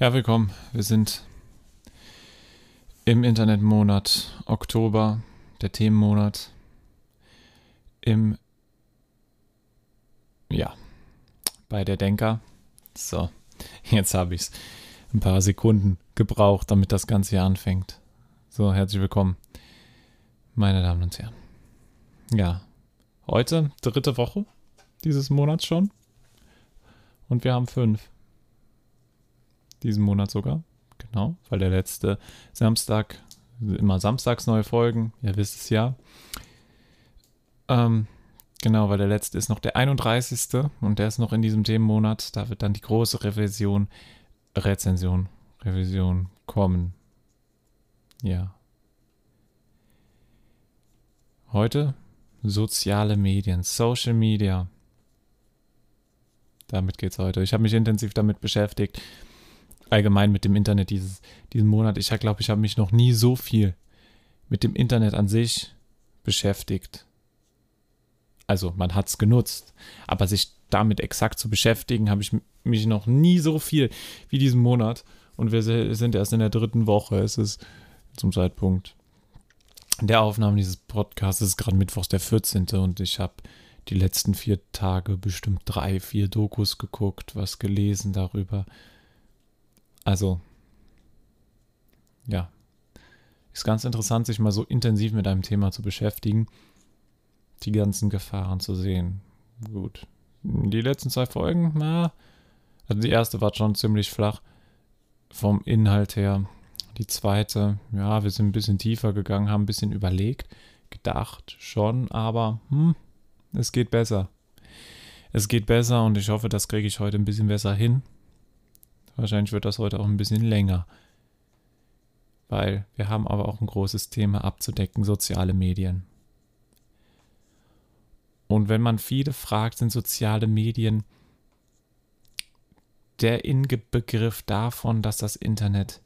Ja, willkommen. Wir sind im Internetmonat Oktober, der Themenmonat. Im, ja, bei der Denker. So, jetzt habe ich es. Ein paar Sekunden gebraucht, damit das Ganze hier anfängt. So, herzlich willkommen, meine Damen und Herren. Ja, heute dritte Woche dieses Monats schon. Und wir haben fünf diesen Monat sogar. Genau, weil der letzte Samstag, immer samstags neue Folgen, ihr wisst es ja. Ähm, genau, weil der letzte ist noch der 31. und der ist noch in diesem Themenmonat. Da wird dann die große Revision, Rezension, Revision kommen. Ja. Heute soziale Medien, Social Media. Damit geht's heute. Ich habe mich intensiv damit beschäftigt allgemein mit dem Internet dieses, diesen Monat. Ich glaube, ich habe mich noch nie so viel mit dem Internet an sich beschäftigt. Also man hat es genutzt, aber sich damit exakt zu beschäftigen, habe ich mich noch nie so viel wie diesen Monat. Und wir sind erst in der dritten Woche. Es ist zum Zeitpunkt der Aufnahme dieses Podcasts, es ist gerade Mittwochs der 14. und ich habe die letzten vier Tage bestimmt drei, vier Dokus geguckt, was gelesen darüber, also, ja, ist ganz interessant, sich mal so intensiv mit einem Thema zu beschäftigen, die ganzen Gefahren zu sehen. Gut. Die letzten zwei Folgen, na, also die erste war schon ziemlich flach vom Inhalt her. Die zweite, ja, wir sind ein bisschen tiefer gegangen, haben ein bisschen überlegt, gedacht schon, aber hm, es geht besser. Es geht besser und ich hoffe, das kriege ich heute ein bisschen besser hin. Wahrscheinlich wird das heute auch ein bisschen länger. Weil wir haben aber auch ein großes Thema abzudecken, soziale Medien. Und wenn man viele fragt, sind soziale Medien der Inbegriff davon, dass das Internet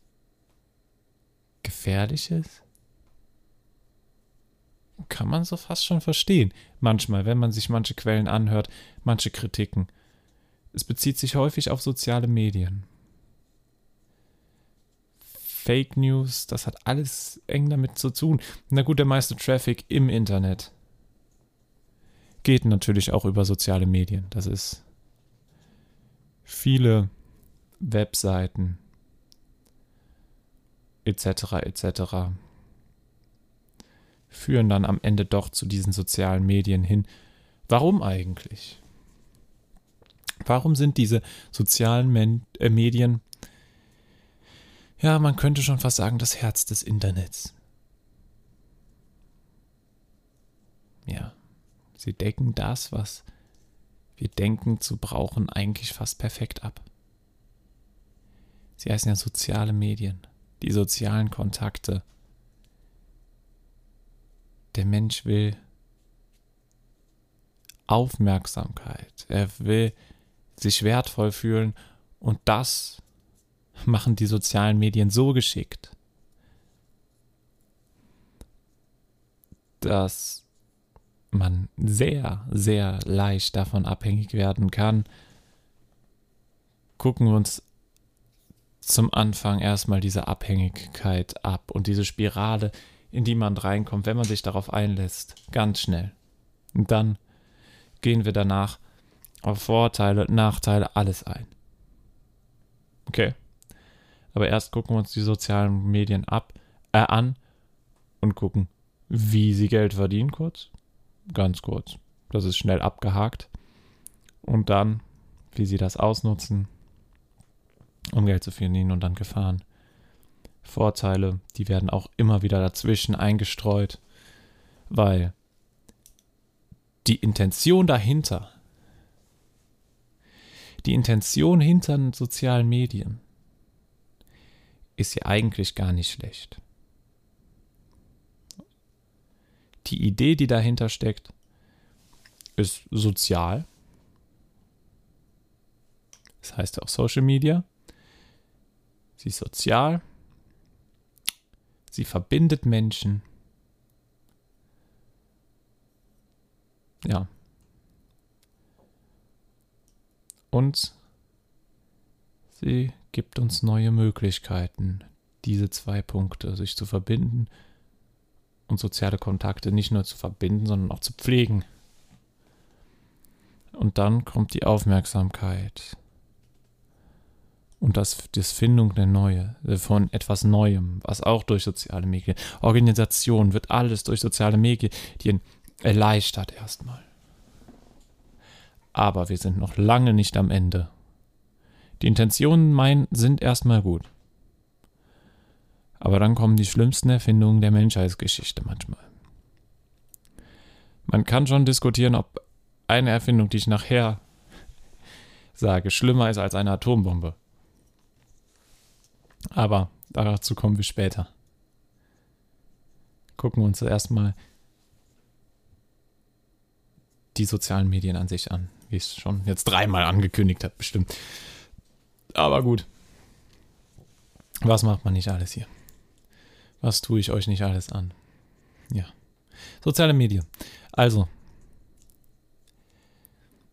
gefährlich ist? Kann man so fast schon verstehen. Manchmal, wenn man sich manche Quellen anhört, manche Kritiken. Es bezieht sich häufig auf soziale Medien. Fake News, das hat alles eng damit zu tun. Na gut, der meiste Traffic im Internet geht natürlich auch über soziale Medien. Das ist viele Webseiten etc. etc. führen dann am Ende doch zu diesen sozialen Medien hin. Warum eigentlich? Warum sind diese sozialen Men äh, Medien ja, man könnte schon fast sagen, das Herz des Internets. Ja, sie decken das, was wir denken zu brauchen, eigentlich fast perfekt ab. Sie heißen ja soziale Medien, die sozialen Kontakte. Der Mensch will Aufmerksamkeit, er will sich wertvoll fühlen und das machen die sozialen Medien so geschickt, dass man sehr, sehr leicht davon abhängig werden kann. Gucken wir uns zum Anfang erstmal diese Abhängigkeit ab und diese Spirale, in die man reinkommt, wenn man sich darauf einlässt, ganz schnell. Und dann gehen wir danach auf Vorteile, Nachteile, alles ein. Okay. Aber erst gucken wir uns die sozialen Medien ab, äh, an und gucken, wie sie Geld verdienen, kurz. Ganz kurz. Das ist schnell abgehakt. Und dann, wie sie das ausnutzen, um Geld zu verdienen und dann Gefahren. Vorteile, die werden auch immer wieder dazwischen eingestreut, weil die Intention dahinter, die Intention hinter den sozialen Medien, ist ja eigentlich gar nicht schlecht. Die Idee, die dahinter steckt, ist sozial. Das heißt auch Social Media. Sie ist sozial. Sie verbindet Menschen. Ja. Und sie gibt uns neue Möglichkeiten, diese zwei Punkte, sich zu verbinden und soziale Kontakte nicht nur zu verbinden, sondern auch zu pflegen. Und dann kommt die Aufmerksamkeit und das, das Findung der Neue, äh, von etwas Neuem, was auch durch soziale Medien, Organisation wird alles durch soziale Medien erleichtert erstmal. Aber wir sind noch lange nicht am Ende. Die Intentionen mein, sind erstmal gut. Aber dann kommen die schlimmsten Erfindungen der Menschheitsgeschichte manchmal. Man kann schon diskutieren, ob eine Erfindung, die ich nachher sage, schlimmer ist als eine Atombombe. Aber dazu kommen wir später. Gucken wir uns erstmal die sozialen Medien an sich an, wie ich es schon jetzt dreimal angekündigt habe, bestimmt. Aber gut. Was macht man nicht alles hier? Was tue ich euch nicht alles an? Ja. Soziale Medien. Also,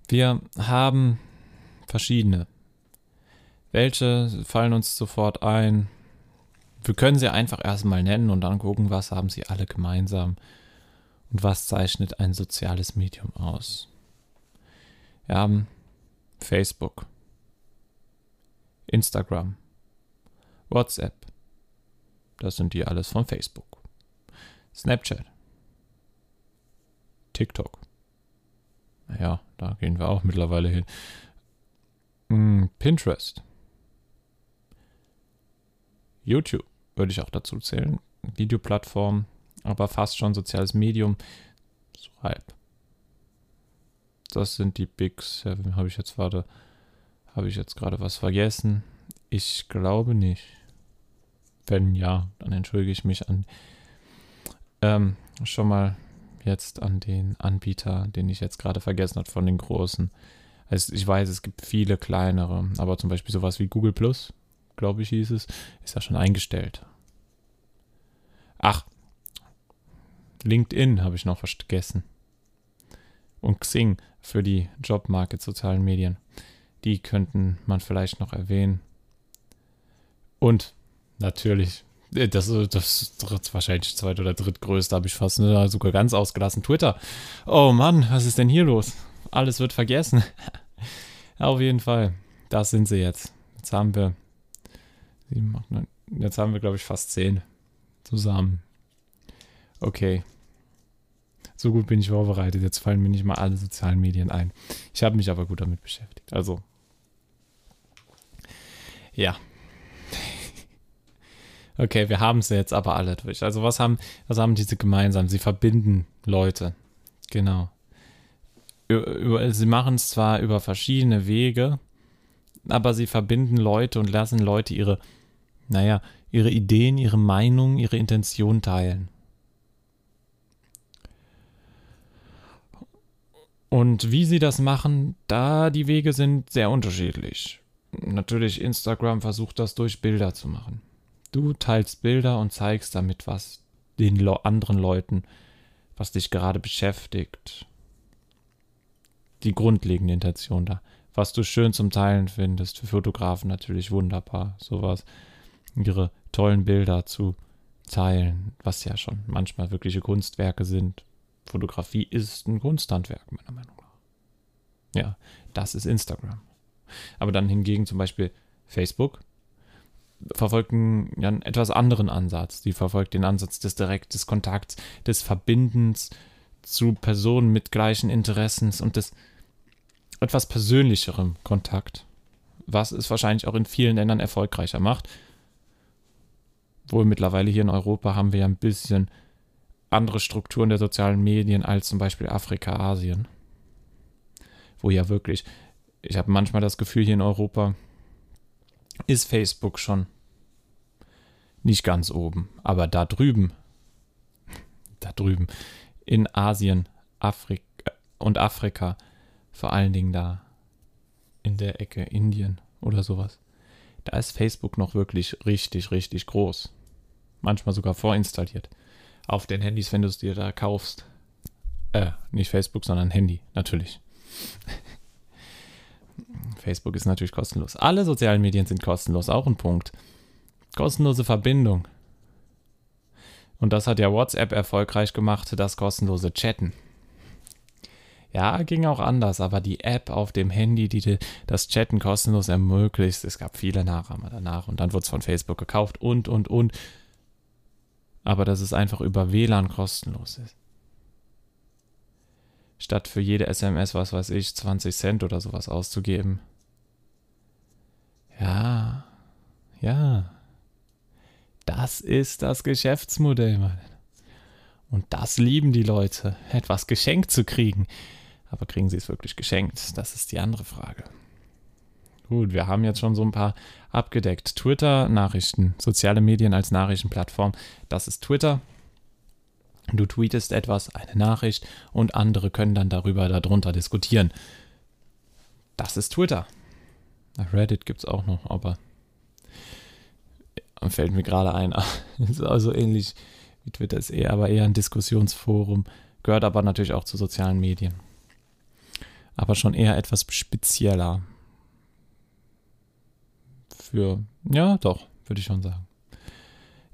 wir haben verschiedene welche fallen uns sofort ein? Wir können sie einfach erstmal nennen und dann gucken, was haben sie alle gemeinsam und was zeichnet ein soziales Medium aus. Wir haben Facebook, Instagram, WhatsApp. Das sind die alles von Facebook. Snapchat. TikTok. Naja, da gehen wir auch mittlerweile hin. Hm, Pinterest. YouTube würde ich auch dazu zählen. Videoplattform, aber fast schon soziales Medium. So halb. Das sind die Big Seven. Habe ich jetzt, warte, habe ich jetzt gerade was vergessen? Ich glaube nicht. Wenn ja, dann entschuldige ich mich an ähm, schon mal jetzt an den Anbieter, den ich jetzt gerade vergessen habe von den großen. Also ich weiß, es gibt viele kleinere, aber zum Beispiel sowas wie Google Plus glaube ich, hieß es, ist ja schon eingestellt. Ach, LinkedIn habe ich noch vergessen. Und Xing für die Jobmarket sozialen Medien. Die könnten man vielleicht noch erwähnen. Und natürlich, äh, das, das ist wahrscheinlich zweit- oder drittgrößte, habe ich fast ne, sogar ganz ausgelassen. Twitter. Oh Mann, was ist denn hier los? Alles wird vergessen. Auf jeden Fall. Das sind sie jetzt. Jetzt haben wir 7, 8, 9. Jetzt haben wir, glaube ich, fast 10 zusammen. Okay. So gut bin ich vorbereitet. Jetzt fallen mir nicht mal alle sozialen Medien ein. Ich habe mich aber gut damit beschäftigt. Also. Ja. Okay, wir haben sie jetzt aber alle durch. Also was haben, was haben diese gemeinsam? Sie verbinden Leute. Genau. sie machen es zwar über verschiedene Wege, aber sie verbinden Leute und lassen Leute ihre naja, ihre Ideen, ihre Meinung, ihre Intention teilen. Und wie sie das machen, da die Wege sind sehr unterschiedlich. Natürlich, Instagram versucht das durch Bilder zu machen. Du teilst Bilder und zeigst damit was den anderen Leuten, was dich gerade beschäftigt. Die grundlegende Intention da. Was du schön zum Teilen findest, für Fotografen natürlich wunderbar, sowas ihre tollen Bilder zu teilen, was ja schon manchmal wirkliche Kunstwerke sind. Fotografie ist ein Kunsthandwerk, meiner Meinung nach. Ja, das ist Instagram. Aber dann hingegen zum Beispiel Facebook verfolgt einen, ja, einen etwas anderen Ansatz. Die verfolgt den Ansatz des direkten Kontakts, des Verbindens zu Personen mit gleichen Interessen und des etwas persönlicherem Kontakt, was es wahrscheinlich auch in vielen Ländern erfolgreicher macht wohl mittlerweile hier in Europa haben wir ja ein bisschen andere Strukturen der sozialen Medien als zum Beispiel Afrika, Asien. Wo ja wirklich, ich habe manchmal das Gefühl, hier in Europa ist Facebook schon nicht ganz oben, aber da drüben, da drüben, in Asien, Afrika und Afrika, vor allen Dingen da in der Ecke Indien oder sowas, da ist Facebook noch wirklich richtig, richtig groß manchmal sogar vorinstalliert. Auf den Handys, wenn du es dir da kaufst. Äh, nicht Facebook, sondern Handy, natürlich. Facebook ist natürlich kostenlos. Alle sozialen Medien sind kostenlos, auch ein Punkt. Kostenlose Verbindung. Und das hat ja WhatsApp erfolgreich gemacht, das kostenlose Chatten. Ja, ging auch anders, aber die App auf dem Handy, die das Chatten kostenlos ermöglicht, es gab viele Nachahmer danach und dann wurde es von Facebook gekauft und, und, und. Aber dass es einfach über WLAN kostenlos ist. Statt für jede SMS, was weiß ich, 20 Cent oder sowas auszugeben. Ja, ja. Das ist das Geschäftsmodell, Mann. Und das lieben die Leute, etwas geschenkt zu kriegen. Aber kriegen sie es wirklich geschenkt? Das ist die andere Frage. Gut, wir haben jetzt schon so ein paar abgedeckt. Twitter, Nachrichten, soziale Medien als Nachrichtenplattform. Das ist Twitter. Du tweetest etwas, eine Nachricht und andere können dann darüber, darunter diskutieren. Das ist Twitter. Reddit gibt es auch noch, aber fällt mir gerade ein. ist also ähnlich wie Twitter ist eher, aber eher ein Diskussionsforum. Gehört aber natürlich auch zu sozialen Medien aber schon eher etwas spezieller. Für, ja, doch, würde ich schon sagen.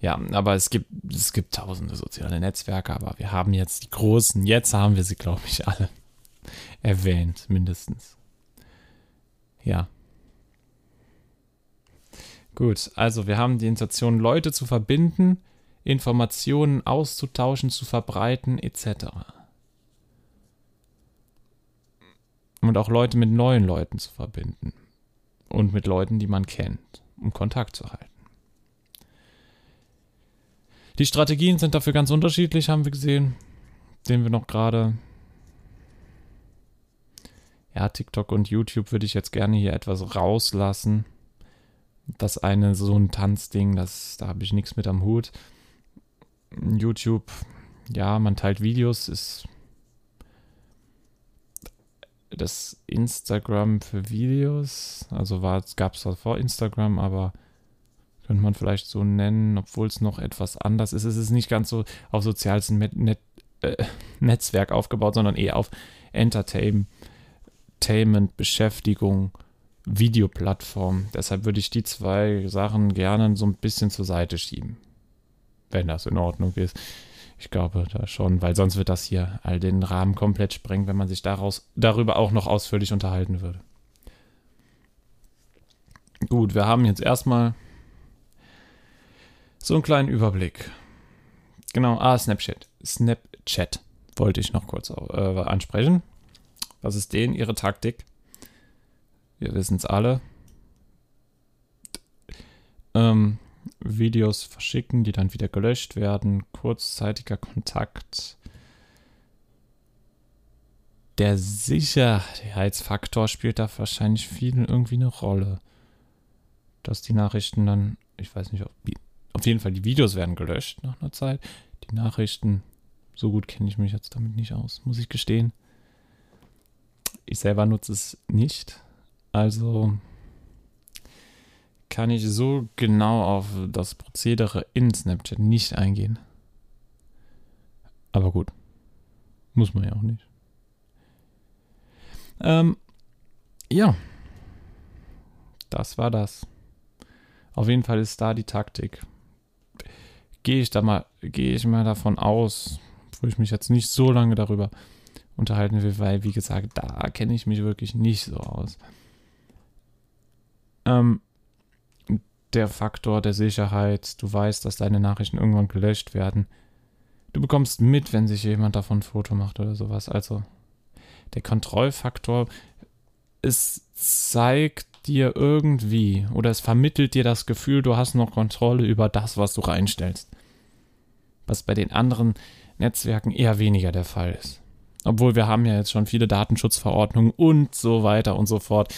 Ja, aber es gibt, es gibt tausende soziale Netzwerke, aber wir haben jetzt die großen, jetzt haben wir sie, glaube ich, alle erwähnt, mindestens. Ja. Gut, also wir haben die Intention, Leute zu verbinden, Informationen auszutauschen, zu verbreiten, etc. und auch Leute mit neuen Leuten zu verbinden und mit Leuten, die man kennt, um Kontakt zu halten. Die Strategien sind dafür ganz unterschiedlich, haben wir gesehen. Sehen wir noch gerade. Ja, TikTok und YouTube würde ich jetzt gerne hier etwas rauslassen. Das eine, so ein Tanzding, das, da habe ich nichts mit am Hut. YouTube, ja, man teilt Videos, ist das Instagram für Videos. Also gab es vor Instagram, aber könnte man vielleicht so nennen, obwohl es noch etwas anders ist. Es ist nicht ganz so auf soziales Net Net äh, Netzwerk aufgebaut, sondern eher auf Entertainment, Beschäftigung, Videoplattform. Deshalb würde ich die zwei Sachen gerne so ein bisschen zur Seite schieben. Wenn das in Ordnung ist. Ich glaube da schon, weil sonst wird das hier all den Rahmen komplett sprengen, wenn man sich daraus, darüber auch noch ausführlich unterhalten würde. Gut, wir haben jetzt erstmal so einen kleinen Überblick. Genau, ah, Snapchat. Snapchat wollte ich noch kurz äh, ansprechen. Was ist denen ihre Taktik? Wir wissen es alle. Ähm, Videos verschicken, die dann wieder gelöscht werden, kurzzeitiger Kontakt. Der Sicherheitsfaktor spielt da wahrscheinlich vielen irgendwie eine Rolle. Dass die Nachrichten dann, ich weiß nicht, ob, auf jeden Fall die Videos werden gelöscht nach einer Zeit. Die Nachrichten, so gut kenne ich mich jetzt damit nicht aus, muss ich gestehen. Ich selber nutze es nicht. Also kann ich so genau auf das Prozedere in Snapchat nicht eingehen. Aber gut. Muss man ja auch nicht. Ähm, ja. Das war das. Auf jeden Fall ist da die Taktik. Gehe ich da mal, gehe ich mal davon aus, wo ich mich jetzt nicht so lange darüber unterhalten will, weil, wie gesagt, da kenne ich mich wirklich nicht so aus. Ähm, der Faktor der Sicherheit. Du weißt, dass deine Nachrichten irgendwann gelöscht werden. Du bekommst mit, wenn sich jemand davon ein Foto macht oder sowas. Also der Kontrollfaktor, es zeigt dir irgendwie oder es vermittelt dir das Gefühl, du hast noch Kontrolle über das, was du reinstellst. Was bei den anderen Netzwerken eher weniger der Fall ist. Obwohl wir haben ja jetzt schon viele Datenschutzverordnungen und so weiter und so fort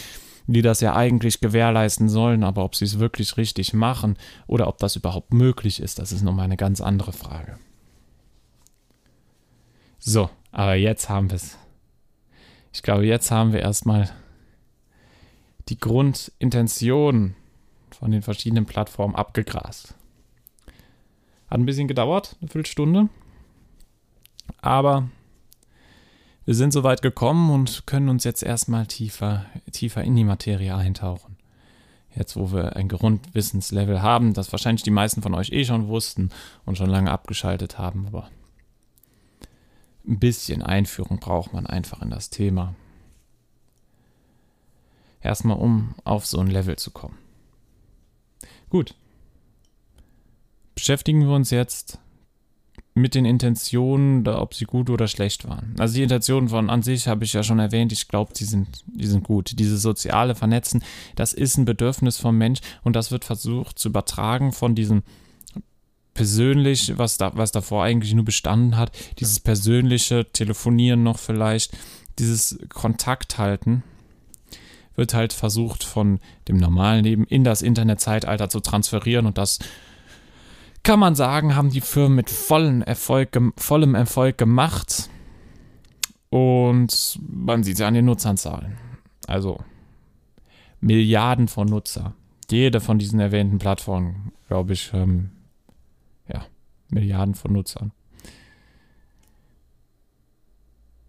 die das ja eigentlich gewährleisten sollen, aber ob sie es wirklich richtig machen oder ob das überhaupt möglich ist, das ist nochmal eine ganz andere Frage. So, aber jetzt haben wir es. Ich glaube, jetzt haben wir erstmal die Grundintention von den verschiedenen Plattformen abgegrast. Hat ein bisschen gedauert, eine Viertelstunde. Aber wir sind soweit gekommen und können uns jetzt erstmal tiefer, tiefer in die Materie eintauchen. Jetzt, wo wir ein Grundwissenslevel haben, das wahrscheinlich die meisten von euch eh schon wussten und schon lange abgeschaltet haben, aber ein bisschen Einführung braucht man einfach in das Thema. Erstmal, um auf so ein Level zu kommen. Gut. Beschäftigen wir uns jetzt mit den Intentionen, ob sie gut oder schlecht waren. Also die Intentionen von an sich habe ich ja schon erwähnt, ich glaube, die sind, die sind gut. Dieses soziale Vernetzen, das ist ein Bedürfnis vom Mensch und das wird versucht zu übertragen von diesem persönlich, was, da, was davor eigentlich nur bestanden hat, dieses persönliche Telefonieren noch vielleicht, dieses Kontakt halten, wird halt versucht von dem normalen Leben in das Internetzeitalter zu transferieren und das kann man sagen, haben die Firmen mit vollem Erfolg, vollem Erfolg gemacht. Und man sieht ja an den Nutzerzahlen. Also Milliarden von Nutzer. Jede von diesen erwähnten Plattformen, glaube ich, ähm, ja, Milliarden von Nutzern.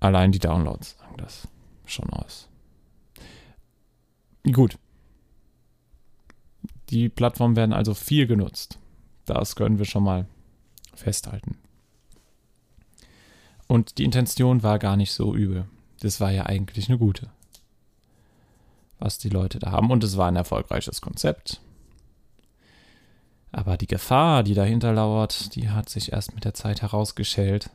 Allein die Downloads sagen das schon aus. Gut. Die Plattformen werden also viel genutzt. Das können wir schon mal festhalten. Und die Intention war gar nicht so übel. Das war ja eigentlich eine gute. Was die Leute da haben. Und es war ein erfolgreiches Konzept. Aber die Gefahr, die dahinter lauert, die hat sich erst mit der Zeit herausgeschält.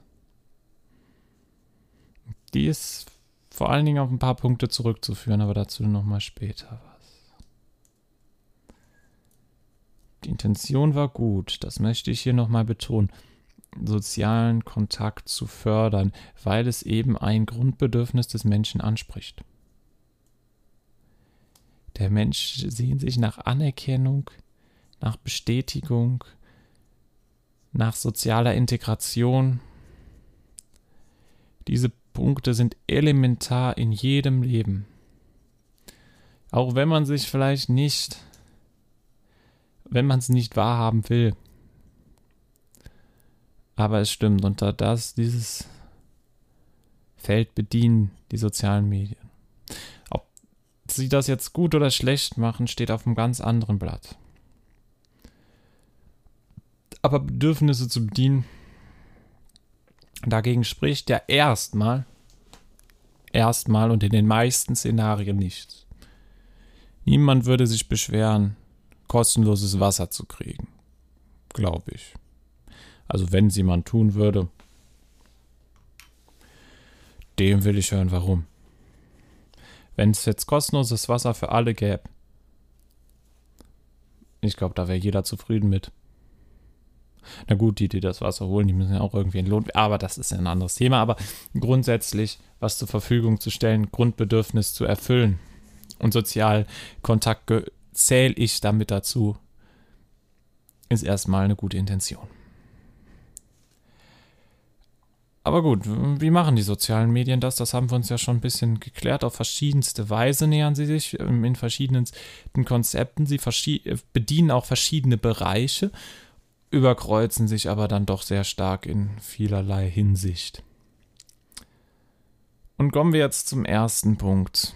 Die ist vor allen Dingen auf ein paar Punkte zurückzuführen, aber dazu nochmal später. Die Intention war gut, das möchte ich hier nochmal betonen, sozialen Kontakt zu fördern, weil es eben ein Grundbedürfnis des Menschen anspricht. Der Mensch sehnt sich nach Anerkennung, nach Bestätigung, nach sozialer Integration. Diese Punkte sind elementar in jedem Leben. Auch wenn man sich vielleicht nicht wenn man es nicht wahrhaben will. Aber es stimmt, unter das, dieses Feld bedienen die sozialen Medien. Ob sie das jetzt gut oder schlecht machen, steht auf einem ganz anderen Blatt. Aber Bedürfnisse zu bedienen, dagegen spricht ja erstmal, erstmal und in den meisten Szenarien nichts. Niemand würde sich beschweren, kostenloses Wasser zu kriegen. Glaube ich. Also wenn sie man tun würde, dem will ich hören, warum. Wenn es jetzt kostenloses Wasser für alle gäbe, ich glaube, da wäre jeder zufrieden mit. Na gut, die, die das Wasser holen, die müssen ja auch irgendwie entlohnt werden. Aber das ist ja ein anderes Thema. Aber grundsätzlich was zur Verfügung zu stellen, Grundbedürfnis zu erfüllen und sozial Kontakt zähle ich damit dazu, ist erstmal eine gute Intention. Aber gut, wie machen die sozialen Medien das? Das haben wir uns ja schon ein bisschen geklärt. Auf verschiedenste Weise nähern sie sich ähm, in verschiedenen Konzepten. Sie bedienen auch verschiedene Bereiche, überkreuzen sich aber dann doch sehr stark in vielerlei Hinsicht. Und kommen wir jetzt zum ersten Punkt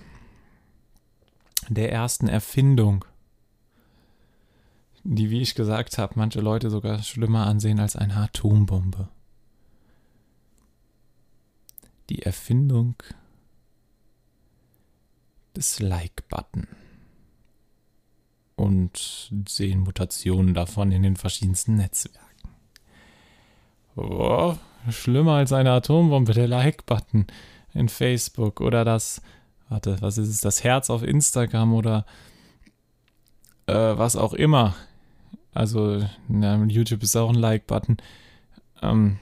der ersten Erfindung, die, wie ich gesagt habe, manche Leute sogar schlimmer ansehen als eine Atombombe. Die Erfindung des Like-Button und sehen Mutationen davon in den verschiedensten Netzwerken. Oh, schlimmer als eine Atombombe, der Like-Button in Facebook oder das warte, was ist es, das Herz auf Instagram oder äh, was auch immer. Also, na, YouTube ist auch ein Like-Button. Ähm,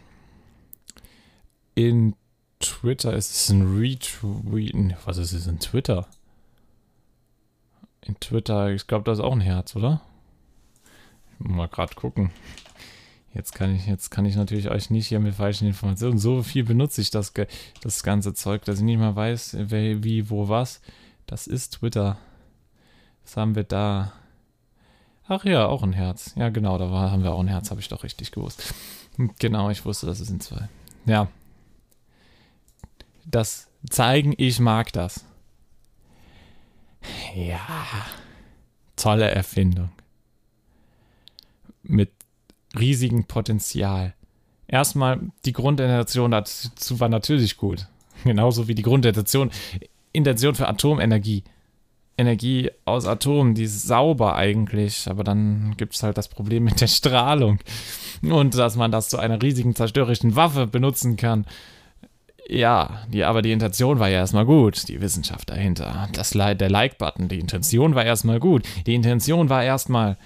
in Twitter ist es ein Retweeten. Was ist es in Twitter? In Twitter, ich glaube, da ist auch ein Herz, oder? Mal gerade gucken. Jetzt kann ich, jetzt kann ich natürlich euch nicht hier mit falschen Informationen. So viel benutze ich das, das ganze Zeug, dass ich nicht mal weiß, wer, wie, wo, was. Das ist Twitter. Was haben wir da? Ach ja, auch ein Herz. Ja, genau, da war, haben wir auch ein Herz, habe ich doch richtig gewusst. Genau, ich wusste, das ist in zwei. Ja. das zeigen, ich mag das. Ja, tolle Erfindung. Mit riesigem Potenzial. Erstmal, die Grundintention dazu war natürlich gut. Genauso wie die Grundintention Intention für Atomenergie. Energie aus Atomen, die ist sauber eigentlich, aber dann gibt es halt das Problem mit der Strahlung und dass man das zu einer riesigen zerstörerischen Waffe benutzen kann. Ja, die, aber die Intention war ja erstmal gut, die Wissenschaft dahinter. Das, der Like-Button, die Intention war erstmal gut. Die Intention war erstmal,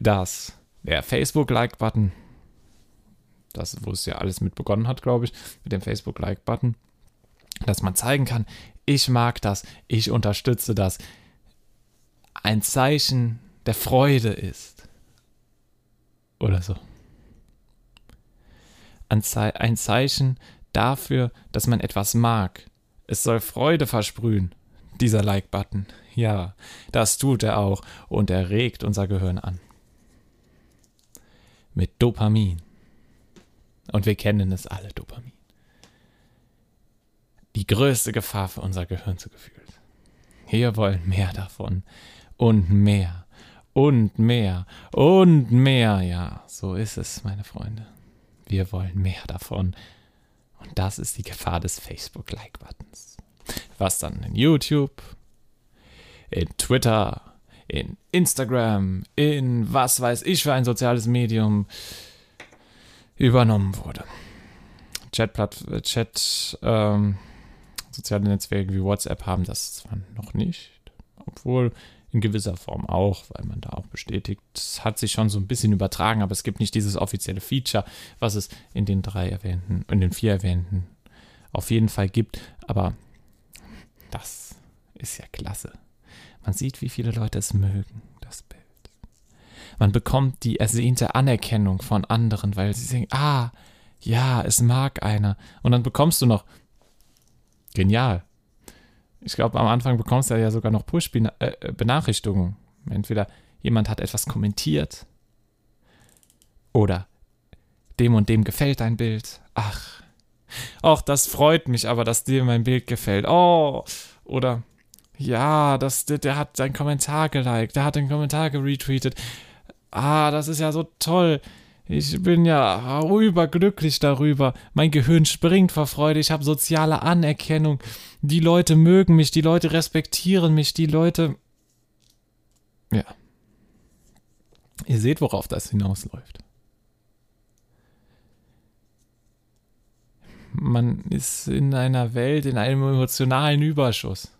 dass der Facebook-Like-Button, das, wo es ja alles mit begonnen hat, glaube ich, mit dem Facebook-Like-Button, dass man zeigen kann, ich mag das, ich unterstütze das, ein Zeichen der Freude ist. Oder so. Ein, Ze ein Zeichen dafür, dass man etwas mag. Es soll Freude versprühen, dieser Like-Button. Ja, das tut er auch und er regt unser Gehirn an. Mit Dopamin. Und wir kennen es alle, Dopamin die größte Gefahr für unser Gehirn zugefügt. Wir wollen mehr davon und mehr und mehr und mehr. Ja, so ist es, meine Freunde. Wir wollen mehr davon. Und das ist die Gefahr des Facebook-Like-Buttons. Was dann in YouTube, in Twitter, in Instagram, in was weiß ich für ein soziales Medium übernommen wurde. Chat, Chat ähm, soziale Netzwerke wie WhatsApp haben das zwar noch nicht, obwohl in gewisser Form auch, weil man da auch bestätigt, es hat sich schon so ein bisschen übertragen, aber es gibt nicht dieses offizielle Feature, was es in den drei erwähnten, in den vier erwähnten auf jeden Fall gibt. Aber das ist ja klasse. Man sieht, wie viele Leute es mögen, das Bild. Man bekommt die ersehnte Anerkennung von anderen, weil sie sagen, ah, ja, es mag einer. Und dann bekommst du noch Genial. Ich glaube, am Anfang bekommst du ja sogar noch Push-Benachrichtigungen. Äh, Entweder jemand hat etwas kommentiert oder dem und dem gefällt dein Bild. Ach, ach, das freut mich aber, dass dir mein Bild gefällt. Oh, oder ja, das, der, der hat seinen Kommentar geliked, der hat den Kommentar geretweetet. Ah, das ist ja so toll. Ich bin ja überglücklich darüber. Mein Gehirn springt vor Freude. Ich habe soziale Anerkennung. Die Leute mögen mich, die Leute respektieren mich, die Leute. Ja. Ihr seht, worauf das hinausläuft. Man ist in einer Welt, in einem emotionalen Überschuss.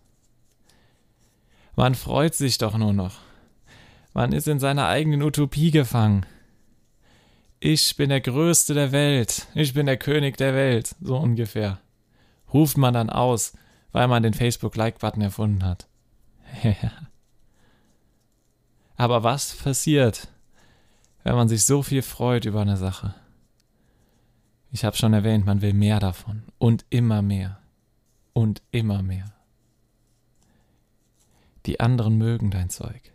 Man freut sich doch nur noch. Man ist in seiner eigenen Utopie gefangen ich bin der Größte der Welt, ich bin der König der Welt, so ungefähr. Ruft man dann aus, weil man den Facebook-Like-Button erfunden hat. Aber was passiert, wenn man sich so viel freut über eine Sache? Ich habe schon erwähnt, man will mehr davon und immer mehr und immer mehr. Die anderen mögen dein Zeug.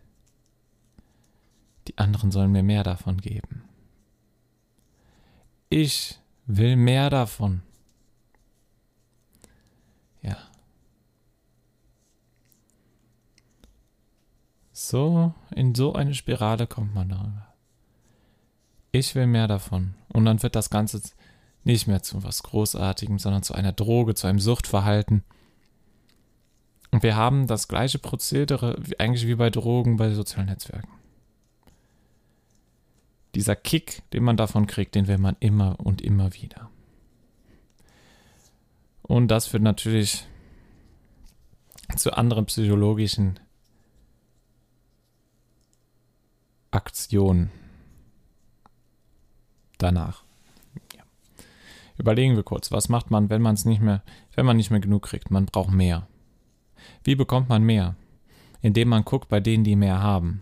Die anderen sollen mir mehr davon geben. Ich will mehr davon. Ja. So, in so eine Spirale kommt man darüber. Ich will mehr davon. Und dann wird das Ganze nicht mehr zu was Großartigem, sondern zu einer Droge, zu einem Suchtverhalten. Und wir haben das gleiche Prozedere eigentlich wie bei Drogen bei sozialen Netzwerken dieser Kick, den man davon kriegt, den will man immer und immer wieder. Und das führt natürlich zu anderen psychologischen Aktionen danach. Ja. Überlegen wir kurz, was macht man, wenn man es nicht mehr, wenn man nicht mehr genug kriegt? Man braucht mehr. Wie bekommt man mehr? Indem man guckt bei denen, die mehr haben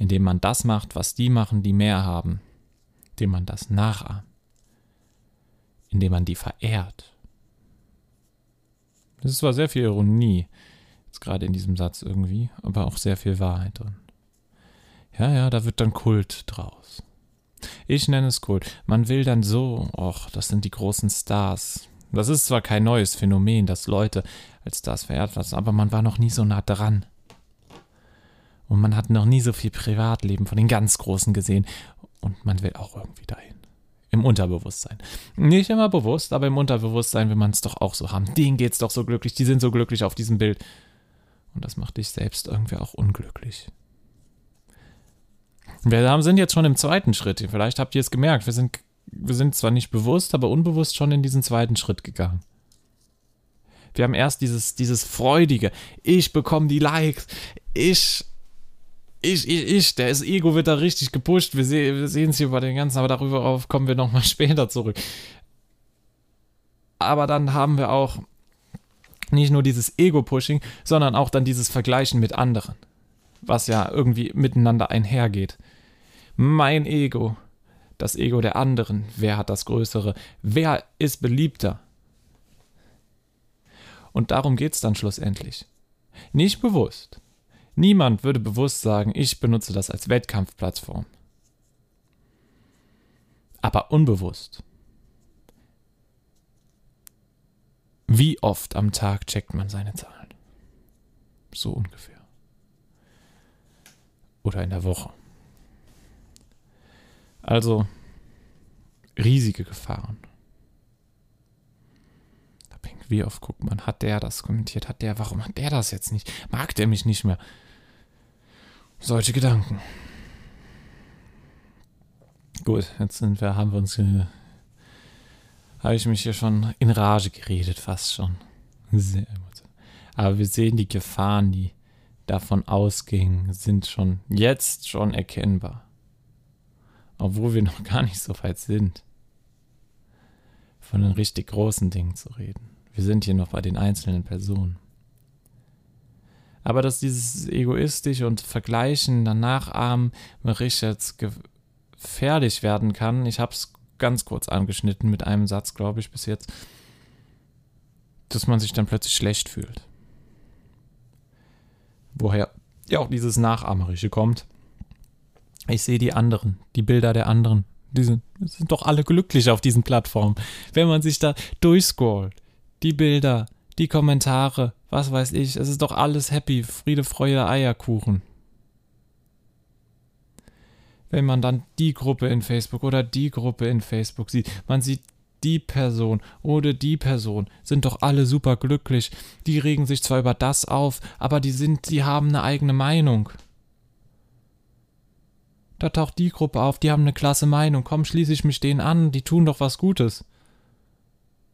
indem man das macht, was die machen, die mehr haben, indem man das nachahmt, indem man die verehrt. Das ist zwar sehr viel Ironie, jetzt gerade in diesem Satz irgendwie, aber auch sehr viel Wahrheit drin. Ja, ja, da wird dann Kult draus. Ich nenne es Kult. Man will dann so, och, das sind die großen Stars. Das ist zwar kein neues Phänomen, dass Leute als das verehrt werden, aber man war noch nie so nah dran. Und man hat noch nie so viel Privatleben von den ganz Großen gesehen. Und man will auch irgendwie dahin. Im Unterbewusstsein. Nicht immer bewusst, aber im Unterbewusstsein will man es doch auch so haben. Denen geht's doch so glücklich, die sind so glücklich auf diesem Bild. Und das macht dich selbst irgendwie auch unglücklich. Wir sind jetzt schon im zweiten Schritt. Vielleicht habt ihr es gemerkt. Wir sind, wir sind zwar nicht bewusst, aber unbewusst schon in diesen zweiten Schritt gegangen. Wir haben erst dieses, dieses Freudige. Ich bekomme die Likes. Ich, ich, ich, ich. Der ist Ego wird da richtig gepusht. Wir, se wir sehen es hier bei den ganzen, aber darüber kommen wir nochmal später zurück. Aber dann haben wir auch nicht nur dieses Ego-Pushing, sondern auch dann dieses Vergleichen mit anderen. Was ja irgendwie miteinander einhergeht. Mein Ego, das Ego der anderen. Wer hat das Größere? Wer ist beliebter? Und darum geht es dann schlussendlich. Nicht bewusst. Niemand würde bewusst sagen, ich benutze das als Wettkampfplattform. Aber unbewusst. Wie oft am Tag checkt man seine Zahlen? So ungefähr. Oder in der Woche. Also riesige Gefahren. Wie oft guckt man, hat der das kommentiert, hat der, warum hat der das jetzt nicht? Mag der mich nicht mehr? Solche Gedanken. Gut, jetzt sind wir, haben wir uns, habe ich mich hier schon in Rage geredet, fast schon. Sehr emotional. Aber wir sehen die Gefahren, die davon ausgingen, sind schon jetzt schon erkennbar. Obwohl wir noch gar nicht so weit sind, von den richtig großen Dingen zu reden. Wir sind hier noch bei den einzelnen Personen. Aber dass dieses egoistisch und Vergleichen, dann Nachahmen jetzt gefährlich werden kann, ich habe es ganz kurz angeschnitten mit einem Satz, glaube ich, bis jetzt, dass man sich dann plötzlich schlecht fühlt. Woher ja auch dieses Nachahmerische kommt. Ich sehe die anderen, die Bilder der anderen. Die sind, sind doch alle glücklich auf diesen Plattformen. Wenn man sich da durchscrollt, die Bilder, die Kommentare, was weiß ich, es ist doch alles happy, Friede, Freude, Eierkuchen. Wenn man dann die Gruppe in Facebook oder die Gruppe in Facebook sieht, man sieht die Person oder die Person sind doch alle super glücklich. Die regen sich zwar über das auf, aber die sind, die haben eine eigene Meinung. Da taucht die Gruppe auf, die haben eine klasse Meinung. Komm, schließe ich mich denen an, die tun doch was Gutes.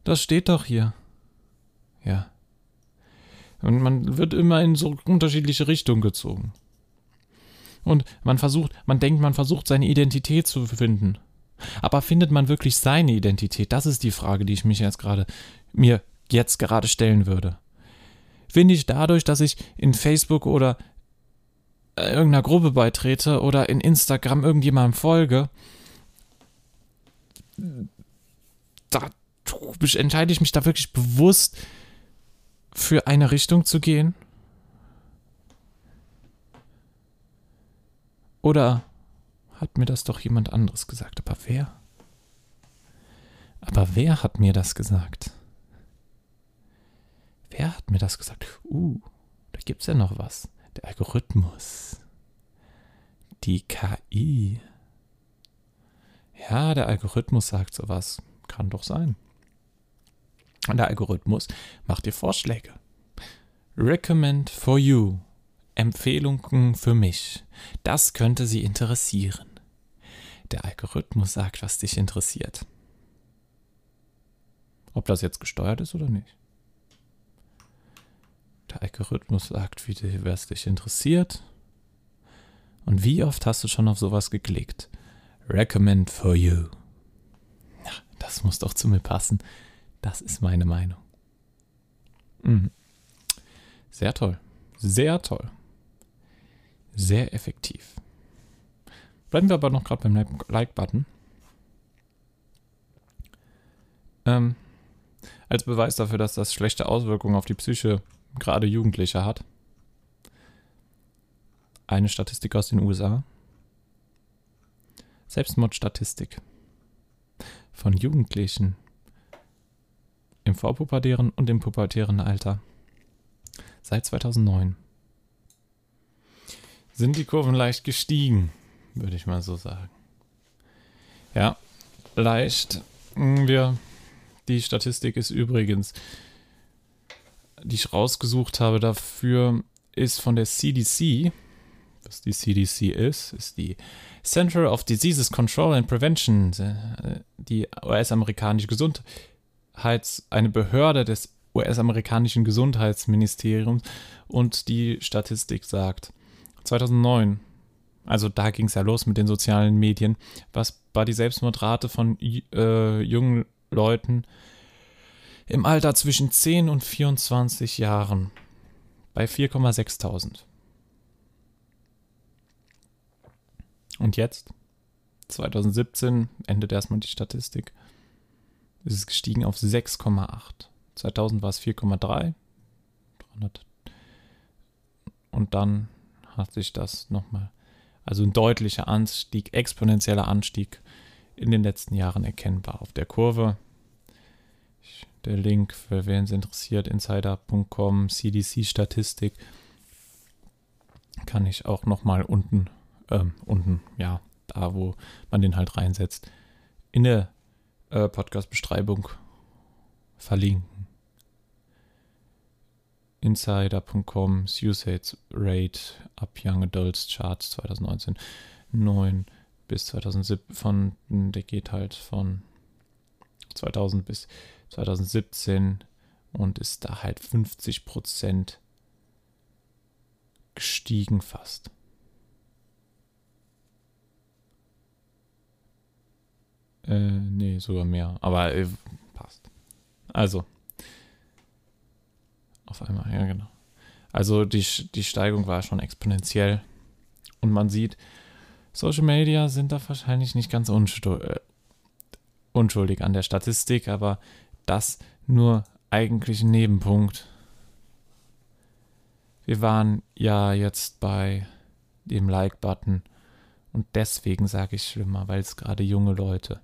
Das steht doch hier. Ja. Und man wird immer in so unterschiedliche Richtungen gezogen. Und man versucht, man denkt, man versucht seine Identität zu finden. Aber findet man wirklich seine Identität? Das ist die Frage, die ich mich jetzt gerade, mir jetzt gerade stellen würde. Finde ich dadurch, dass ich in Facebook oder irgendeiner Gruppe beitrete oder in Instagram irgendjemandem folge, da entscheide ich mich da wirklich bewusst für eine Richtung zu gehen? Oder hat mir das doch jemand anderes gesagt? Aber wer? Aber wer hat mir das gesagt? Wer hat mir das gesagt? Uh, da gibt es ja noch was. Der Algorithmus. Die KI. Ja, der Algorithmus sagt sowas. Kann doch sein. Und der Algorithmus macht dir Vorschläge. Recommend for you. Empfehlungen für mich. Das könnte Sie interessieren. Der Algorithmus sagt, was dich interessiert. Ob das jetzt gesteuert ist oder nicht. Algorithmus sagt, wie was dich interessiert. Und wie oft hast du schon auf sowas geklickt? Recommend for you. Ja, das muss doch zu mir passen. Das ist meine Meinung. Mhm. Sehr toll. Sehr toll. Sehr effektiv. Bleiben wir aber noch gerade beim Like-Button. Ähm, als Beweis dafür, dass das schlechte Auswirkungen auf die Psyche gerade Jugendlicher hat. Eine Statistik aus den USA. Selbstmordstatistik von Jugendlichen im vorpubertären und im pubertären Alter. Seit 2009 sind die Kurven leicht gestiegen, würde ich mal so sagen. Ja, leicht. Hm, wir, die Statistik ist übrigens, die ich rausgesucht habe dafür, ist von der CDC. Was die CDC ist, ist die Center of Diseases Control and Prevention, die US-amerikanische Gesundheits-, eine Behörde des US-amerikanischen Gesundheitsministeriums. Und die Statistik sagt, 2009, also da ging es ja los mit den sozialen Medien, was war die Selbstmordrate von äh, jungen Leuten im Alter zwischen 10 und 24 Jahren bei 4,6.000. Und jetzt, 2017, endet erstmal die Statistik, ist es gestiegen auf 6,8. 2000 war es 4,3. Und dann hat sich das nochmal, also ein deutlicher Anstieg, exponentieller Anstieg in den letzten Jahren erkennbar auf der Kurve. Der Link, für wen es interessiert, insider.com, CDC-Statistik, kann ich auch nochmal unten, ähm, unten, ja, da wo man den halt reinsetzt, in der äh, Podcast-Beschreibung verlinken. Insider.com Suicide Rate up Young Adults Charts 2019 9 bis 2007 von der geht halt von 2000 bis 2017 und ist da halt 50 Prozent gestiegen fast. Äh, nee, sogar mehr. Aber äh, passt. Also, auf einmal, ja, genau. Also die, die Steigung war schon exponentiell. Und man sieht, Social Media sind da wahrscheinlich nicht ganz äh, unschuldig an der Statistik, aber das nur eigentlich ein Nebenpunkt. Wir waren ja jetzt bei dem Like-Button und deswegen sage ich schlimmer, weil es gerade junge Leute,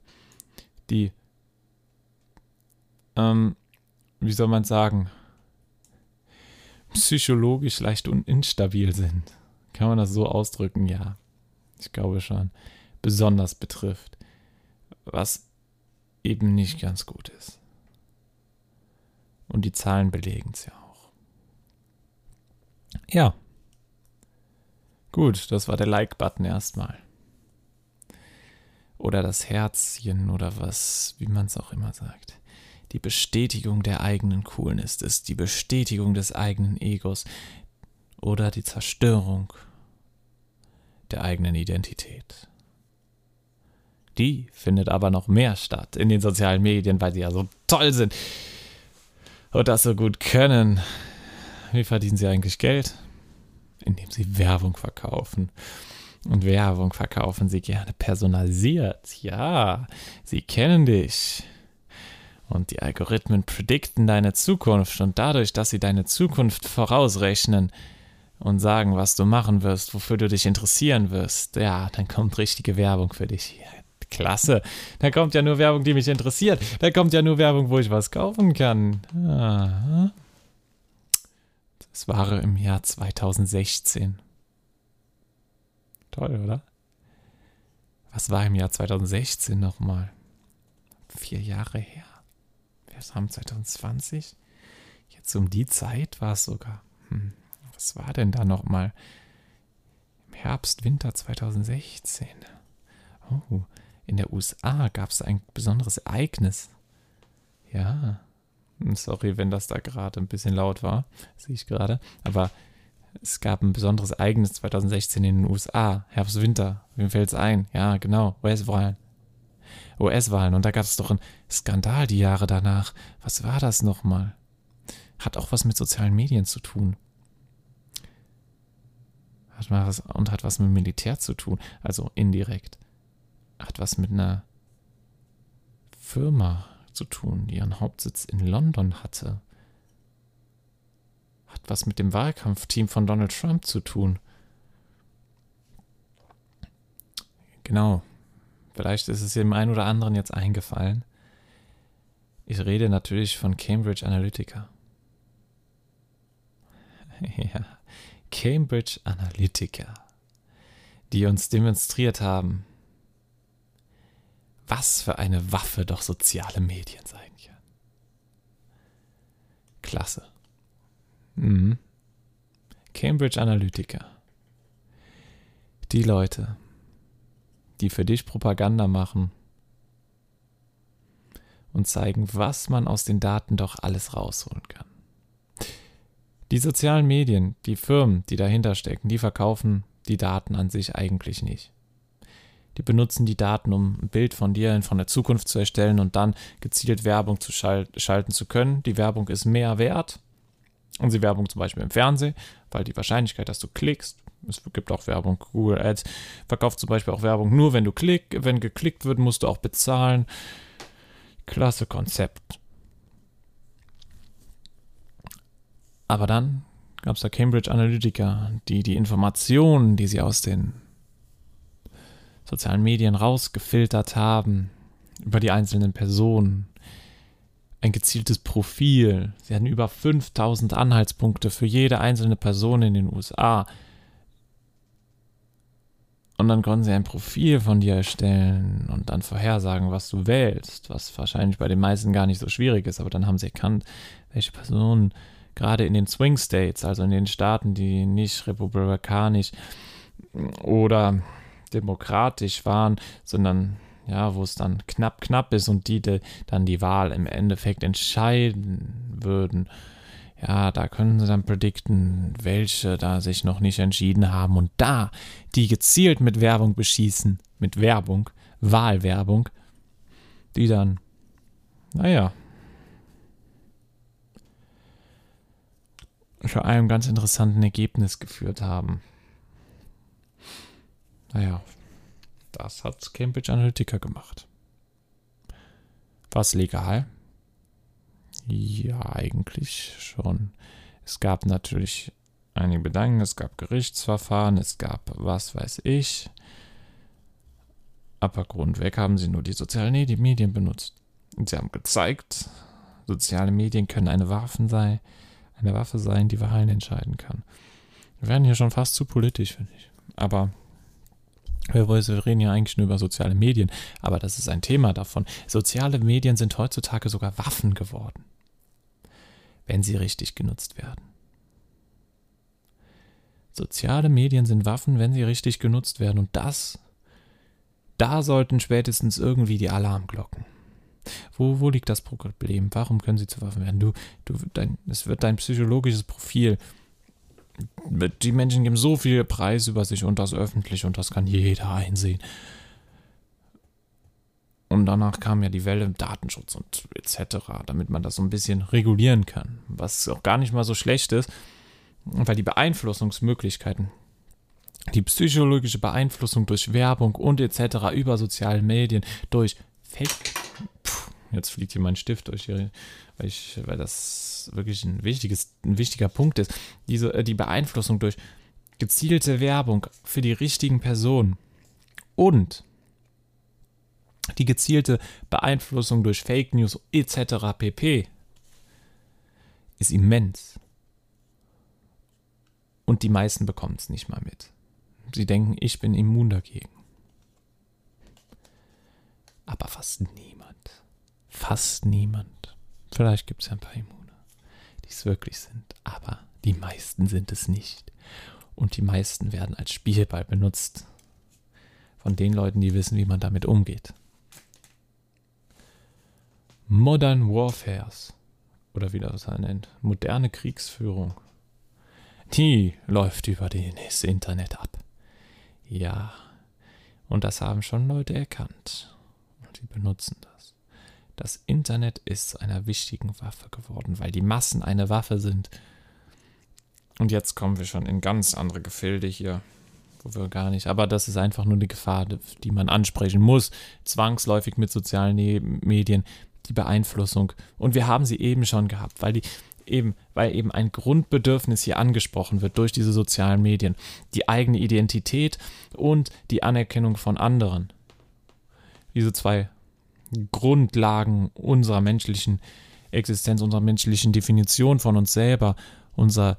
die, ähm, wie soll man sagen, psychologisch leicht instabil sind. Kann man das so ausdrücken? Ja, ich glaube schon. Besonders betrifft. Was eben nicht ganz gut ist. Und die Zahlen belegen es ja auch. Ja. Gut, das war der Like-Button erstmal. Oder das Herzchen oder was, wie man es auch immer sagt die Bestätigung der eigenen Coolness ist, die Bestätigung des eigenen Egos oder die Zerstörung der eigenen Identität. Die findet aber noch mehr statt in den sozialen Medien, weil sie ja so toll sind und das so gut können. Wie verdienen sie eigentlich Geld? Indem sie Werbung verkaufen. Und Werbung verkaufen sie gerne personalisiert. Ja, sie kennen dich. Und die Algorithmen predikten deine Zukunft und dadurch, dass sie deine Zukunft vorausrechnen und sagen, was du machen wirst, wofür du dich interessieren wirst, ja, dann kommt richtige Werbung für dich. Klasse. Da kommt ja nur Werbung, die mich interessiert. Da kommt ja nur Werbung, wo ich was kaufen kann. Aha. Das war im Jahr 2016. Toll, oder? Was war im Jahr 2016 nochmal? Vier Jahre her wir haben 2020. Jetzt um die Zeit war es sogar. Hm, was war denn da nochmal? Im Herbst, Winter 2016. Oh, in der USA gab es ein besonderes Ereignis. Ja, sorry, wenn das da gerade ein bisschen laut war, sehe ich gerade. Aber es gab ein besonderes Ereignis 2016 in den USA. Herbst, Winter. Wem fällt es ein? Ja, genau. US-Wahlen. US-Wahlen. Und da gab es doch einen Skandal die Jahre danach. Was war das nochmal? Hat auch was mit sozialen Medien zu tun. Hat was, und hat was mit Militär zu tun. Also indirekt. Hat was mit einer Firma zu tun, die ihren Hauptsitz in London hatte. Hat was mit dem Wahlkampfteam von Donald Trump zu tun. Genau, Vielleicht ist es dem einen oder anderen jetzt eingefallen. Ich rede natürlich von Cambridge Analytica. Ja, Cambridge Analytica, die uns demonstriert haben, was für eine Waffe doch soziale Medien sein können. Klasse. Mhm. Cambridge Analytica. Die Leute, die für dich Propaganda machen und zeigen, was man aus den Daten doch alles rausholen kann. Die sozialen Medien, die Firmen, die dahinter stecken, die verkaufen die Daten an sich eigentlich nicht. Die benutzen die Daten, um ein Bild von dir von der Zukunft zu erstellen und dann gezielt Werbung zu schal schalten zu können. Die Werbung ist mehr wert. Und sie Werbung zum Beispiel im Fernsehen, weil die Wahrscheinlichkeit, dass du klickst, es gibt auch Werbung, Google Ads verkauft zum Beispiel auch Werbung nur, wenn du klick, wenn geklickt wird, musst du auch bezahlen. Klasse Konzept. Aber dann gab es da Cambridge Analytica, die die Informationen, die sie aus den sozialen Medien rausgefiltert haben, über die einzelnen Personen, ein gezieltes Profil. Sie hatten über 5000 Anhaltspunkte für jede einzelne Person in den USA. Und dann konnten sie ein Profil von dir erstellen und dann vorhersagen, was du wählst, was wahrscheinlich bei den meisten gar nicht so schwierig ist, aber dann haben sie erkannt, welche Personen gerade in den Swing States, also in den Staaten, die nicht republikanisch oder demokratisch waren, sondern ja, wo es dann knapp, knapp ist und die, die dann die Wahl im Endeffekt entscheiden würden. Ja, da können sie dann predikten, welche da sich noch nicht entschieden haben und da die gezielt mit Werbung beschießen, mit Werbung, Wahlwerbung, die dann, naja, zu einem ganz interessanten Ergebnis geführt haben. Naja, das hat Cambridge Analytica gemacht. War es legal? Ja, eigentlich schon. Es gab natürlich einige Bedenken, es gab Gerichtsverfahren, es gab was weiß ich. Aber grundweg haben sie nur die sozialen Medien benutzt. Und sie haben gezeigt, soziale Medien können eine Waffe sein, eine Waffe sein, die Wahlen entscheiden kann. Wir werden hier schon fast zu politisch, finde ich. Aber wir reden ja eigentlich nur über soziale Medien, aber das ist ein Thema davon. Soziale Medien sind heutzutage sogar Waffen geworden, wenn sie richtig genutzt werden. Soziale Medien sind Waffen, wenn sie richtig genutzt werden. Und das, da sollten spätestens irgendwie die Alarmglocken. Wo, wo liegt das Problem? Warum können sie zu Waffen werden? Du, du, dein, es wird dein psychologisches Profil die Menschen geben so viel Preis über sich und das öffentlich und das kann jeder einsehen. Und danach kam ja die Welle Datenschutz und etc., damit man das so ein bisschen regulieren kann. Was auch gar nicht mal so schlecht ist, weil die Beeinflussungsmöglichkeiten, die psychologische Beeinflussung durch Werbung und etc. über soziale Medien, durch Fake. Jetzt fliegt hier mein Stift durch die weil, ich, weil das wirklich ein, wichtiges, ein wichtiger Punkt ist. Diese, äh, die Beeinflussung durch gezielte Werbung für die richtigen Personen und die gezielte Beeinflussung durch Fake News etc. pp. ist immens. Und die meisten bekommen es nicht mal mit. Sie denken, ich bin immun dagegen. Aber fast niemand, fast niemand Vielleicht gibt es ja ein paar Immune, die es wirklich sind, aber die meisten sind es nicht. Und die meisten werden als Spielball benutzt von den Leuten, die wissen, wie man damit umgeht. Modern Warfares oder wie das er nennt, moderne Kriegsführung, die läuft über das Internet ab. Ja, und das haben schon Leute erkannt und die benutzen das. Das Internet ist zu einer wichtigen Waffe geworden, weil die Massen eine Waffe sind. Und jetzt kommen wir schon in ganz andere Gefilde hier, wo wir gar nicht. Aber das ist einfach nur eine Gefahr, die man ansprechen muss, zwangsläufig mit sozialen ne-, Medien, die Beeinflussung. Und wir haben sie eben schon gehabt, weil die eben, weil eben ein Grundbedürfnis hier angesprochen wird durch diese sozialen Medien, die eigene Identität und die Anerkennung von anderen. Diese zwei Grundlagen unserer menschlichen Existenz, unserer menschlichen Definition von uns selber, unser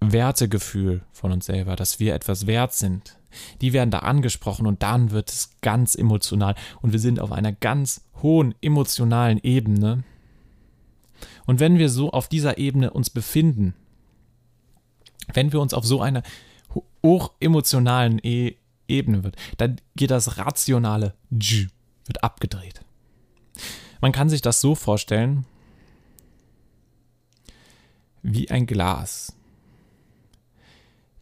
Wertegefühl von uns selber, dass wir etwas wert sind, die werden da angesprochen und dann wird es ganz emotional und wir sind auf einer ganz hohen emotionalen Ebene. Und wenn wir so auf dieser Ebene uns befinden, wenn wir uns auf so einer hochemotionalen e Ebene wird, dann geht das rationale J wird abgedreht. Man kann sich das so vorstellen wie ein Glas.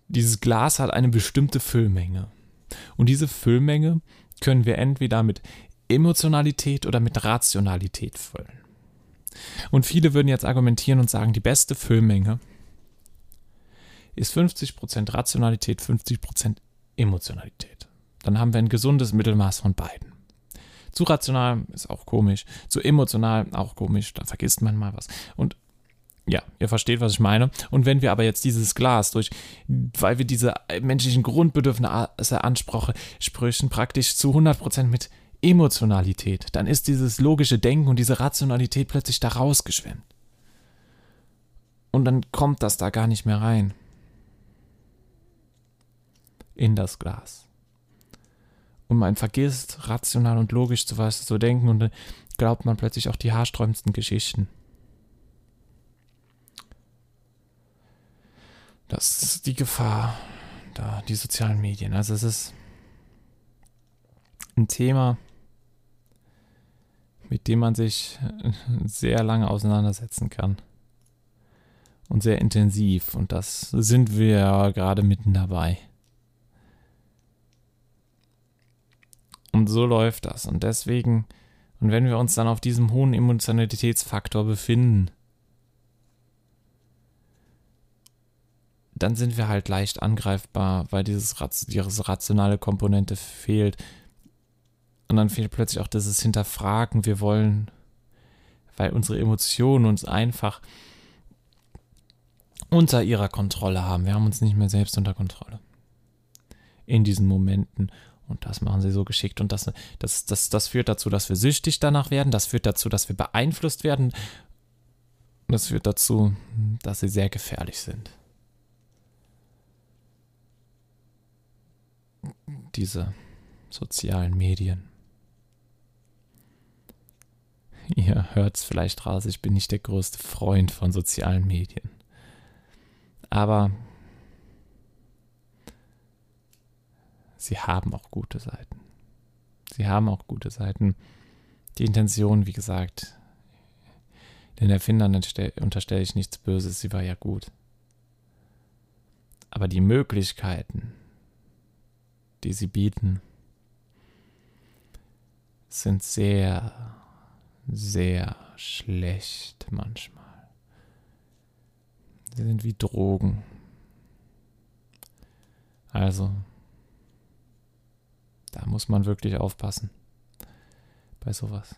Dieses Glas hat eine bestimmte Füllmenge. Und diese Füllmenge können wir entweder mit Emotionalität oder mit Rationalität füllen. Und viele würden jetzt argumentieren und sagen, die beste Füllmenge ist 50% Rationalität, 50% Emotionalität. Dann haben wir ein gesundes Mittelmaß von beiden. Zu rational ist auch komisch, zu emotional auch komisch, da vergisst man mal was. Und ja, ihr versteht, was ich meine. Und wenn wir aber jetzt dieses Glas durch, weil wir diese menschlichen Grundbedürfnisse ansprechen, sprechen praktisch zu 100% mit Emotionalität, dann ist dieses logische Denken und diese Rationalität plötzlich da rausgeschwemmt. Und dann kommt das da gar nicht mehr rein. In das Glas. Und man vergisst rational und logisch zu was zu denken und dann glaubt man plötzlich auch die haarsträubendsten Geschichten. Das ist die Gefahr, da die sozialen Medien. Also es ist ein Thema, mit dem man sich sehr lange auseinandersetzen kann. Und sehr intensiv. Und das sind wir gerade mitten dabei. Und so läuft das. Und deswegen, und wenn wir uns dann auf diesem hohen Emotionalitätsfaktor befinden, dann sind wir halt leicht angreifbar, weil dieses, diese rationale Komponente fehlt. Und dann fehlt plötzlich auch dieses Hinterfragen. Wir wollen, weil unsere Emotionen uns einfach unter ihrer Kontrolle haben. Wir haben uns nicht mehr selbst unter Kontrolle. In diesen Momenten. Und das machen sie so geschickt. Und das, das, das, das führt dazu, dass wir süchtig danach werden. Das führt dazu, dass wir beeinflusst werden. Und das führt dazu, dass sie sehr gefährlich sind. diese sozialen Medien. Ihr hört es vielleicht raus, ich bin nicht der größte Freund von sozialen Medien. Aber sie haben auch gute Seiten. Sie haben auch gute Seiten. Die Intention, wie gesagt, den Erfindern unterstelle ich nichts Böses, sie war ja gut. Aber die Möglichkeiten, die sie bieten, sind sehr, sehr schlecht manchmal. Sie sind wie Drogen. Also, da muss man wirklich aufpassen bei sowas.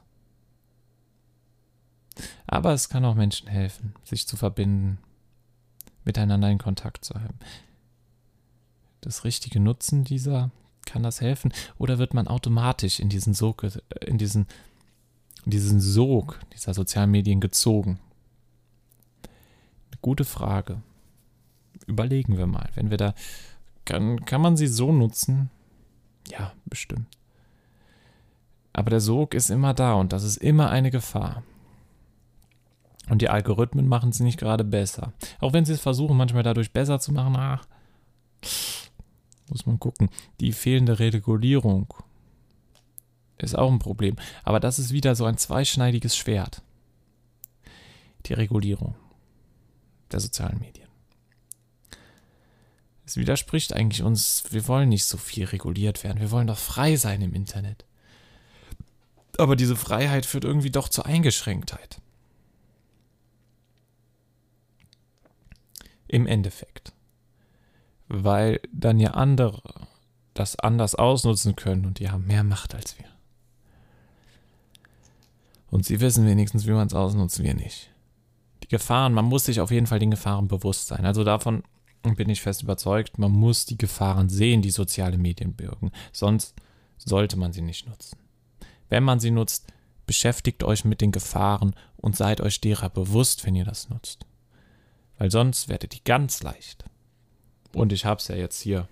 Aber es kann auch Menschen helfen, sich zu verbinden, miteinander in Kontakt zu haben das richtige Nutzen dieser? Kann das helfen? Oder wird man automatisch in diesen Sog, in diesen, in diesen Sog dieser sozialen Medien gezogen? Eine gute Frage. Überlegen wir mal. Wenn wir da, kann, kann man sie so nutzen? Ja, bestimmt. Aber der Sog ist immer da und das ist immer eine Gefahr. Und die Algorithmen machen es nicht gerade besser. Auch wenn sie es versuchen, manchmal dadurch besser zu machen, ach, muss man gucken. Die fehlende Regulierung ist auch ein Problem. Aber das ist wieder so ein zweischneidiges Schwert. Die Regulierung der sozialen Medien. Es widerspricht eigentlich uns, wir wollen nicht so viel reguliert werden. Wir wollen doch frei sein im Internet. Aber diese Freiheit führt irgendwie doch zur Eingeschränktheit. Im Endeffekt weil dann ja andere das anders ausnutzen können und die haben mehr Macht als wir. Und sie wissen wenigstens, wie man es ausnutzt, wir nicht. Die Gefahren, man muss sich auf jeden Fall den Gefahren bewusst sein. Also davon bin ich fest überzeugt, man muss die Gefahren sehen, die soziale Medien birgen. Sonst sollte man sie nicht nutzen. Wenn man sie nutzt, beschäftigt euch mit den Gefahren und seid euch derer bewusst, wenn ihr das nutzt. Weil sonst werdet ihr ganz leicht. Und ich habe es ja jetzt hier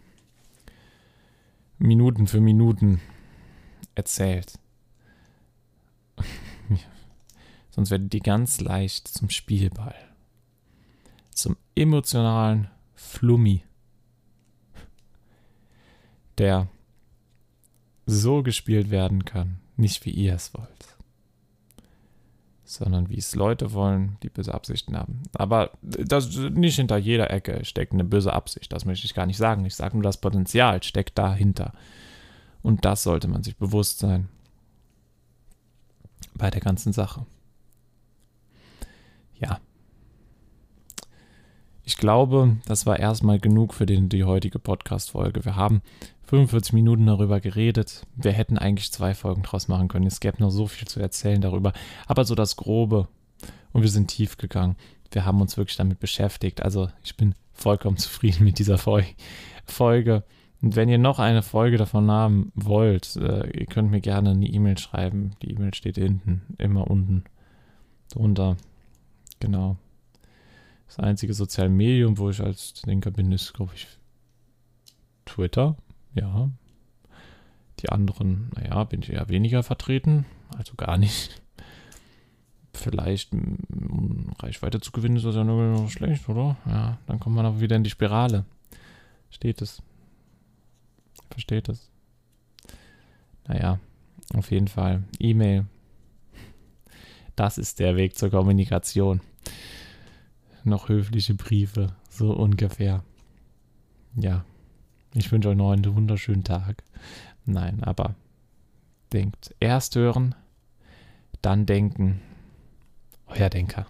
Minuten für Minuten erzählt. sonst werdet ihr ganz leicht zum Spielball. Zum emotionalen Flummi. Der so gespielt werden kann, nicht wie ihr es wollt, sondern wie es Leute wollen, die böse Absichten haben. Aber das, nicht hinter jeder Ecke steckt eine böse Absicht, das möchte ich gar nicht sagen. Ich sage nur, das Potenzial steckt dahinter. Und das sollte man sich bewusst sein bei der ganzen Sache. Ja. Ich glaube, das war erstmal genug für den, die heutige Podcast-Folge. Wir haben 45 Minuten darüber geredet. Wir hätten eigentlich zwei Folgen draus machen können. Es gäbe noch so viel zu erzählen darüber. Aber so das Grobe. Und wir sind tief gegangen. Wir haben uns wirklich damit beschäftigt. Also ich bin vollkommen zufrieden mit dieser Folge. Und wenn ihr noch eine Folge davon haben wollt, äh, ihr könnt mir gerne eine E-Mail schreiben. Die E-Mail steht hinten, immer unten drunter. Genau. Das einzige soziale Medium, wo ich als Denker bin, ist, glaube ich, Twitter. Ja. Die anderen, naja, bin ich eher weniger vertreten, also gar nicht. Vielleicht, um Reichweite zu gewinnen, ist das ja nur schlecht, oder? Ja, dann kommt man auch wieder in die Spirale. Steht es. Versteht es. Naja, auf jeden Fall. E-Mail. Das ist der Weg zur Kommunikation. Noch höfliche Briefe, so ungefähr. Ja. Ich wünsche euch noch einen wunderschönen Tag. Nein, aber denkt. Erst hören, dann denken. Euer Denker.